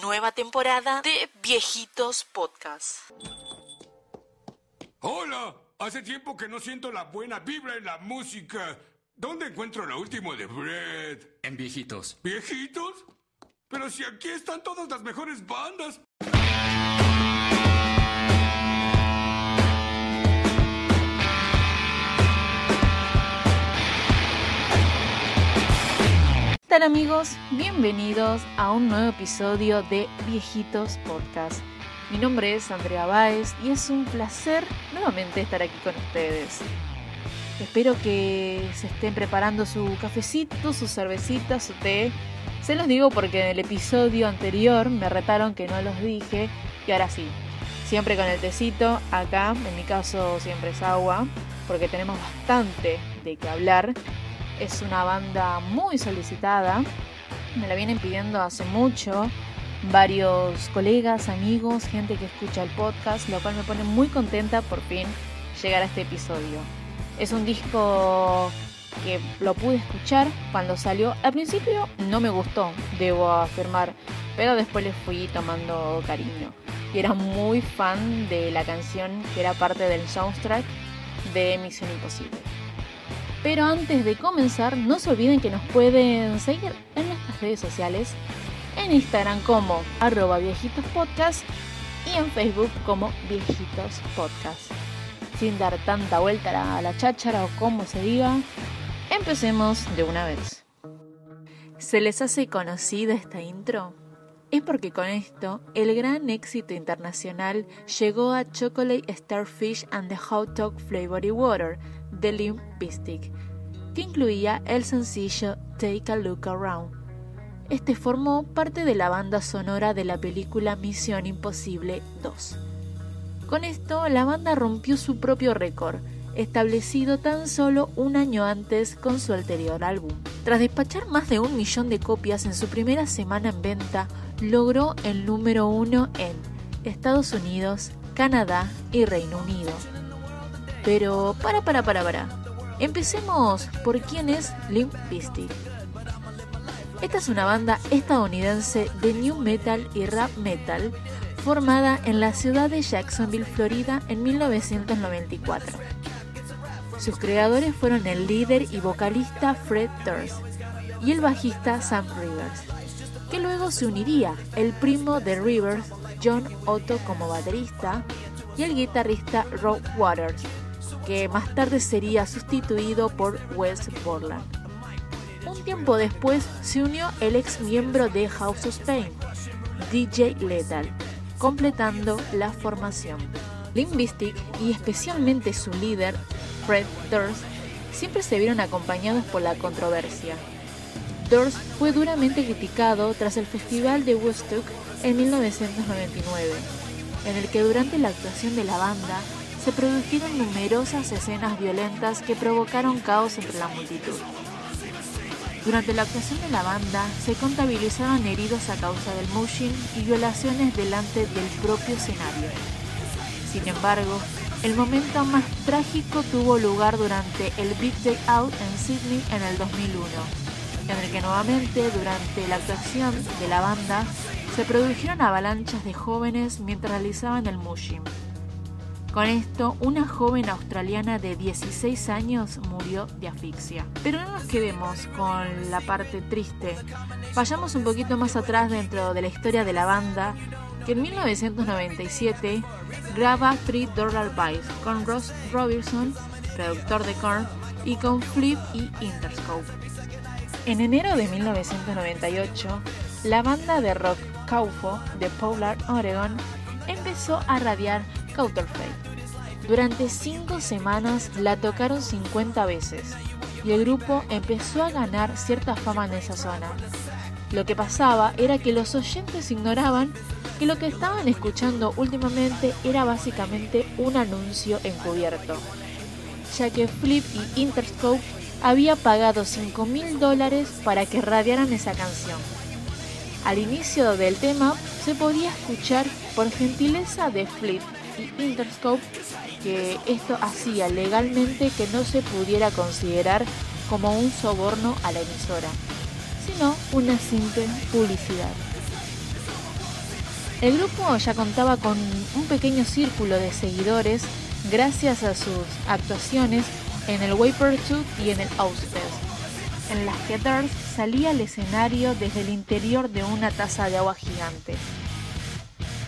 Nueva temporada de Viejitos Podcast. Hola, hace tiempo que no siento la buena vibra en la música. ¿Dónde encuentro lo último de Fred? En viejitos. ¿Viejitos? Pero si aquí están todas las mejores bandas. ¿Qué tal amigos? Bienvenidos a un nuevo episodio de Viejitos Podcast. Mi nombre es Andrea Báez y es un placer nuevamente estar aquí con ustedes. Espero que se estén preparando su cafecito, su cervecita, su té. Se los digo porque en el episodio anterior me retaron que no los dije y ahora sí. Siempre con el tecito, acá en mi caso siempre es agua, porque tenemos bastante de qué hablar. Es una banda muy solicitada, me la vienen pidiendo hace mucho varios colegas, amigos, gente que escucha el podcast, lo cual me pone muy contenta por fin llegar a este episodio. Es un disco que lo pude escuchar cuando salió. Al principio no me gustó, debo afirmar, pero después le fui tomando cariño. Y era muy fan de la canción que era parte del soundtrack de Misión Imposible. Pero antes de comenzar, no se olviden que nos pueden seguir en nuestras redes sociales, en Instagram como arroba viejitospodcast y en Facebook como viejitos podcast. Sin dar tanta vuelta a la cháchara o como se diga, empecemos de una vez. ¿Se les hace conocida esta intro? Es porque con esto el gran éxito internacional llegó a Chocolate Starfish and the Hot Dog Flavored Water de Limp Bizkit, que incluía el sencillo Take a Look Around. Este formó parte de la banda sonora de la película Misión Imposible 2. Con esto, la banda rompió su propio récord, establecido tan solo un año antes con su anterior álbum. Tras despachar más de un millón de copias en su primera semana en venta, logró el número uno en Estados Unidos, Canadá y Reino Unido. Pero para, para, para, para. Empecemos por quién es Limp Bizkit. Esta es una banda estadounidense de new metal y rap metal formada en la ciudad de Jacksonville, Florida en 1994. Sus creadores fueron el líder y vocalista Fred Durst y el bajista Sam Rivers, que luego se uniría el primo de Rivers, John Otto como baterista, y el guitarrista Rob Waters, que más tarde sería sustituido por Wes Borland. Un tiempo después se unió el ex miembro de House of Pain, DJ Lethal, completando la formación. Limp Bizkit y especialmente su líder, Fred Durst, siempre se vieron acompañados por la controversia. Durst fue duramente criticado tras el Festival de Woodstock en 1999, en el que durante la actuación de la banda se produjeron numerosas escenas violentas que provocaron caos entre la multitud. Durante la actuación de la banda se contabilizaron heridos a causa del moshing y violaciones delante del propio escenario. Sin embargo, el momento más trágico tuvo lugar durante el Big Day Out en Sydney en el 2001, en el que nuevamente durante la actuación de la banda se produjeron avalanchas de jóvenes mientras realizaban el moshing. Con esto, una joven australiana de 16 años murió de asfixia. Pero no nos quedemos con la parte triste. Vayamos un poquito más atrás dentro de la historia de la banda, que en 1997 graba Three Dollar Bites con Ross Robinson, productor de Korn, y con Flip y Interscope. En enero de 1998, la banda de rock Kaufo de Polar, Oregon, empezó a radiar Counterfeit. Durante cinco semanas la tocaron 50 veces y el grupo empezó a ganar cierta fama en esa zona. Lo que pasaba era que los oyentes ignoraban que lo que estaban escuchando últimamente era básicamente un anuncio encubierto, ya que Flip y Interscope había pagado 5 mil dólares para que radiaran esa canción. Al inicio del tema se podía escuchar por gentileza de Flip Interscope que esto hacía legalmente que no se pudiera considerar como un soborno a la emisora, sino una simple publicidad. El grupo ya contaba con un pequeño círculo de seguidores gracias a sus actuaciones en el Waper y en el Ozfest, en las que salía al escenario desde el interior de una taza de agua gigante.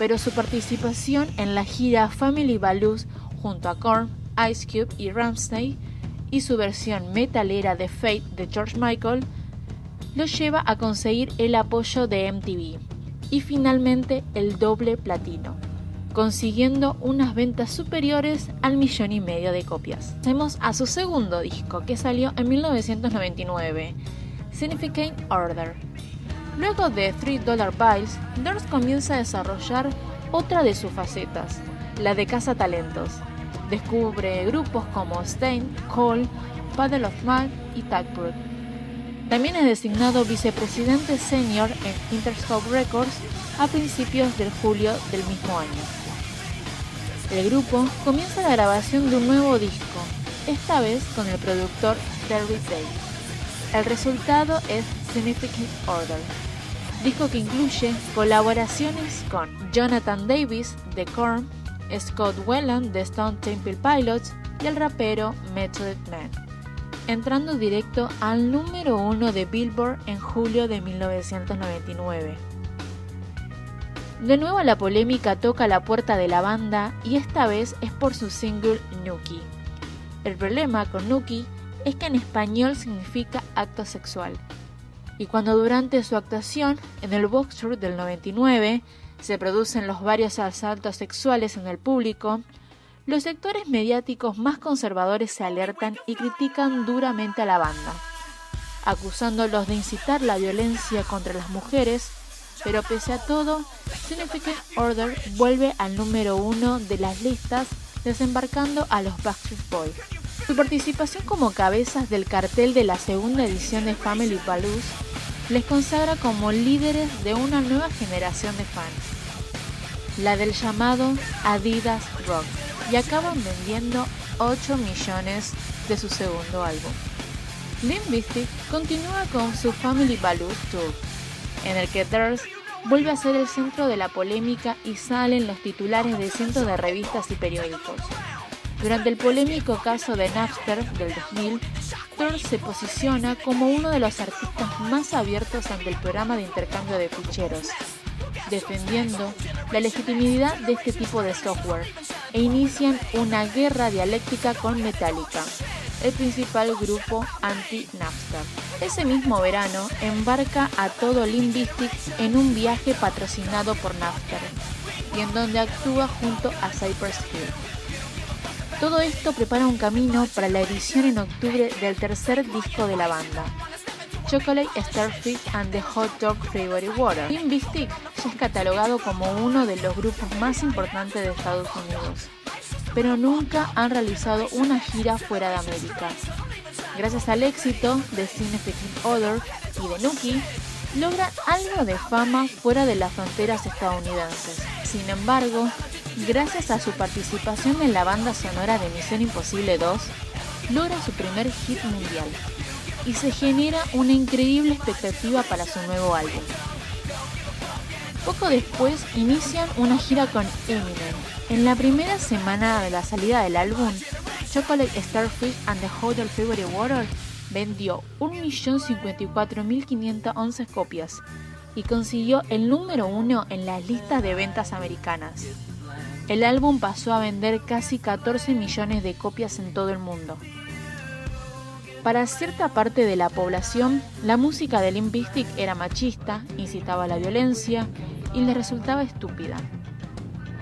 Pero su participación en la gira Family Balloons junto a Korn, Ice Cube y Ramsey y su versión metalera de Fate de George Michael lo lleva a conseguir el apoyo de MTV y finalmente el doble platino, consiguiendo unas ventas superiores al millón y medio de copias. Pasemos a su segundo disco que salió en 1999, Significant Order. Luego de Three Dollar Bills, Durst comienza a desarrollar otra de sus facetas, la de caza talentos. Descubre grupos como Stain, Cole, Paddle of Man y Taproot. También es designado vicepresidente senior en Interscope Records a principios de julio del mismo año. El grupo comienza la grabación de un nuevo disco, esta vez con el productor Terry Day. El resultado es Significant Order, disco que incluye colaboraciones con Jonathan Davis de Korn, Scott Whelan de Stone Temple Pilots y el rapero Method Man, entrando directo al número uno de Billboard en julio de 1999. De nuevo la polémica toca la puerta de la banda y esta vez es por su single Nuki. El problema con Nuki es que en español significa acto sexual. Y cuando durante su actuación en el Box Tour del 99 se producen los varios asaltos sexuales en el público, los sectores mediáticos más conservadores se alertan y critican duramente a la banda, acusándolos de incitar la violencia contra las mujeres, pero pese a todo, Significant Order vuelve al número uno de las listas desembarcando a los Backstreet Boys. Su participación como cabezas del cartel de la segunda edición de Family Balloons les consagra como líderes de una nueva generación de fans, la del llamado Adidas Rock, y acaban vendiendo 8 millones de su segundo álbum. Limp continúa con su Family Balloons Tour, en el que Thirst vuelve a ser el centro de la polémica y salen los titulares de cientos de revistas y periódicos. Durante el polémico caso de Napster del 2000, Thor se posiciona como uno de los artistas más abiertos ante el programa de intercambio de ficheros, defendiendo la legitimidad de este tipo de software e inician una guerra dialéctica con Metallica, el principal grupo anti-Napster. Ese mismo verano embarca a todo Limp en un viaje patrocinado por Napster y en donde actúa junto a Cypress Hill. Todo esto prepara un camino para la edición en octubre del tercer disco de la banda, Chocolate Starfish and the Hot Dog Flavored Water. Limp ya es catalogado como uno de los grupos más importantes de Estados Unidos, pero nunca han realizado una gira fuera de América. Gracias al éxito de Significant Other y de Nuki, logran algo de fama fuera de las fronteras estadounidenses. Sin embargo, gracias a su participación en la banda sonora de Misión Imposible 2, logra su primer hit mundial y se genera una increíble expectativa para su nuevo álbum. Poco después inician una gira con Eminem. En la primera semana de la salida del álbum, Chocolate Starfish and the Hotel February Water vendió 1.054.511 copias y consiguió el número uno en las listas de ventas americanas. El álbum pasó a vender casi 14 millones de copias en todo el mundo. Para cierta parte de la población, la música de Limp Bizkit era machista, incitaba a la violencia y le resultaba estúpida.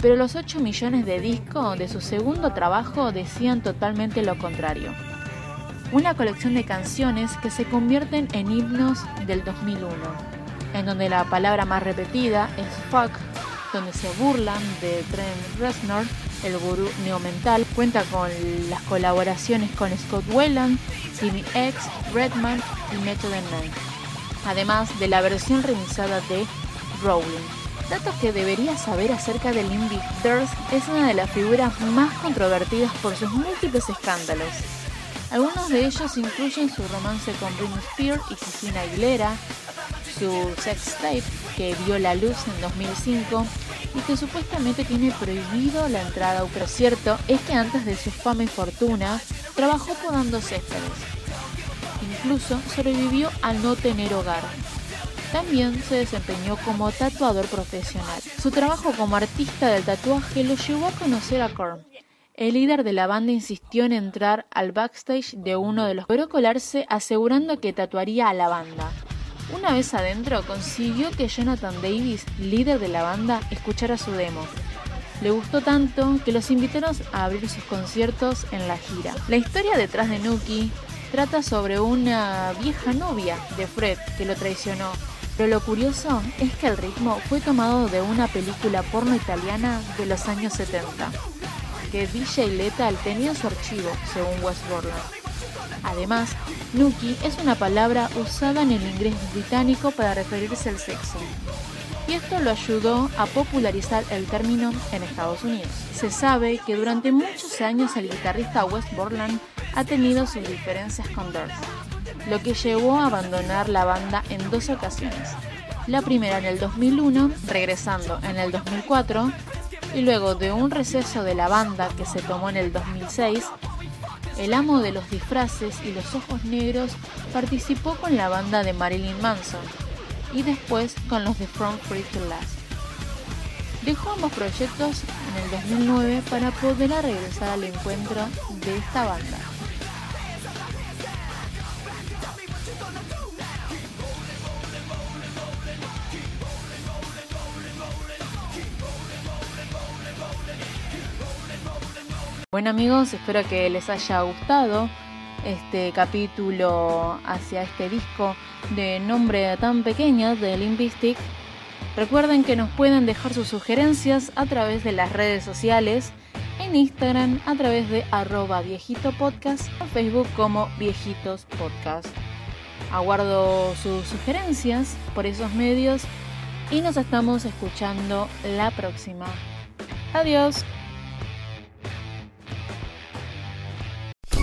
Pero los 8 millones de discos de su segundo trabajo decían totalmente lo contrario una colección de canciones que se convierten en himnos del 2001, en donde la palabra más repetida es fuck, donde se burlan de Trent Reznor, el gurú neomental. Cuenta con las colaboraciones con Scott Whelan, Jimmy X, Redman y Method Man, además de la versión revisada de Rowling. Dato que deberías saber acerca de Limbic Dirt es una de las figuras más controvertidas por sus múltiples escándalos. Algunos de ellos incluyen su romance con Britney Spears y Christina Aguilera, su sex tape que vio la luz en 2005 y que supuestamente tiene prohibido la entrada. Pero cierto es que antes de su fama y fortuna, trabajó podando céspedes. Incluso sobrevivió al no tener hogar. También se desempeñó como tatuador profesional. Su trabajo como artista del tatuaje lo llevó a conocer a Korn. El líder de la banda insistió en entrar al backstage de uno de los logró colarse asegurando que tatuaría a la banda. Una vez adentro consiguió que Jonathan Davis, líder de la banda, escuchara su demo. Le gustó tanto que los invitaron a abrir sus conciertos en la gira. La historia detrás de Nuki trata sobre una vieja novia de Fred que lo traicionó pero lo curioso es que el ritmo fue tomado de una película porno italiana de los años 70, que DJ Lethal tenía en su archivo, según West Borland. Además, Nuki es una palabra usada en el inglés británico para referirse al sexo, y esto lo ayudó a popularizar el término en Estados Unidos. Se sabe que durante muchos años el guitarrista West Borland ha tenido sus diferencias con Durst lo que llevó a abandonar la banda en dos ocasiones. La primera en el 2001, regresando en el 2004, y luego de un receso de la banda que se tomó en el 2006, el amo de los disfraces y los ojos negros participó con la banda de Marilyn Manson y después con los de From Free to Last. Dejó ambos proyectos en el 2009 para poder regresar al encuentro de esta banda. Bueno amigos, espero que les haya gustado este capítulo hacia este disco de nombre tan pequeño de Limpistic. Recuerden que nos pueden dejar sus sugerencias a través de las redes sociales, en Instagram a través de arroba viejito podcast, o Facebook como viejitos podcast. Aguardo sus sugerencias por esos medios y nos estamos escuchando la próxima. Adiós.